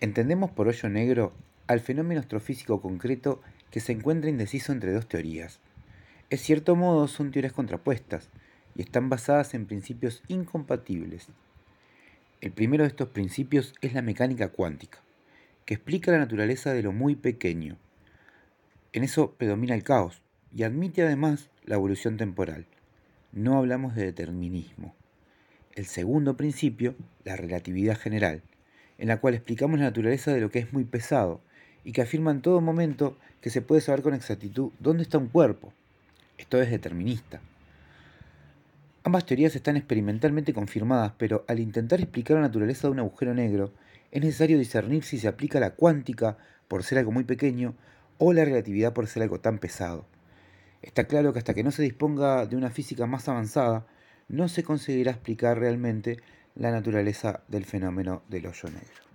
Entendemos por hoyo negro al fenómeno astrofísico concreto que se encuentra indeciso entre dos teorías. En cierto modo son teorías contrapuestas y están basadas en principios incompatibles. El primero de estos principios es la mecánica cuántica, que explica la naturaleza de lo muy pequeño. En eso predomina el caos y admite además la evolución temporal. No hablamos de determinismo. El segundo principio, la relatividad general, en la cual explicamos la naturaleza de lo que es muy pesado y que afirma en todo momento que se puede saber con exactitud dónde está un cuerpo. Esto es determinista. Ambas teorías están experimentalmente confirmadas, pero al intentar explicar la naturaleza de un agujero negro, es necesario discernir si se aplica la cuántica por ser algo muy pequeño o la relatividad por ser algo tan pesado. Está claro que hasta que no se disponga de una física más avanzada, no se conseguirá explicar realmente la naturaleza del fenómeno del hoyo negro.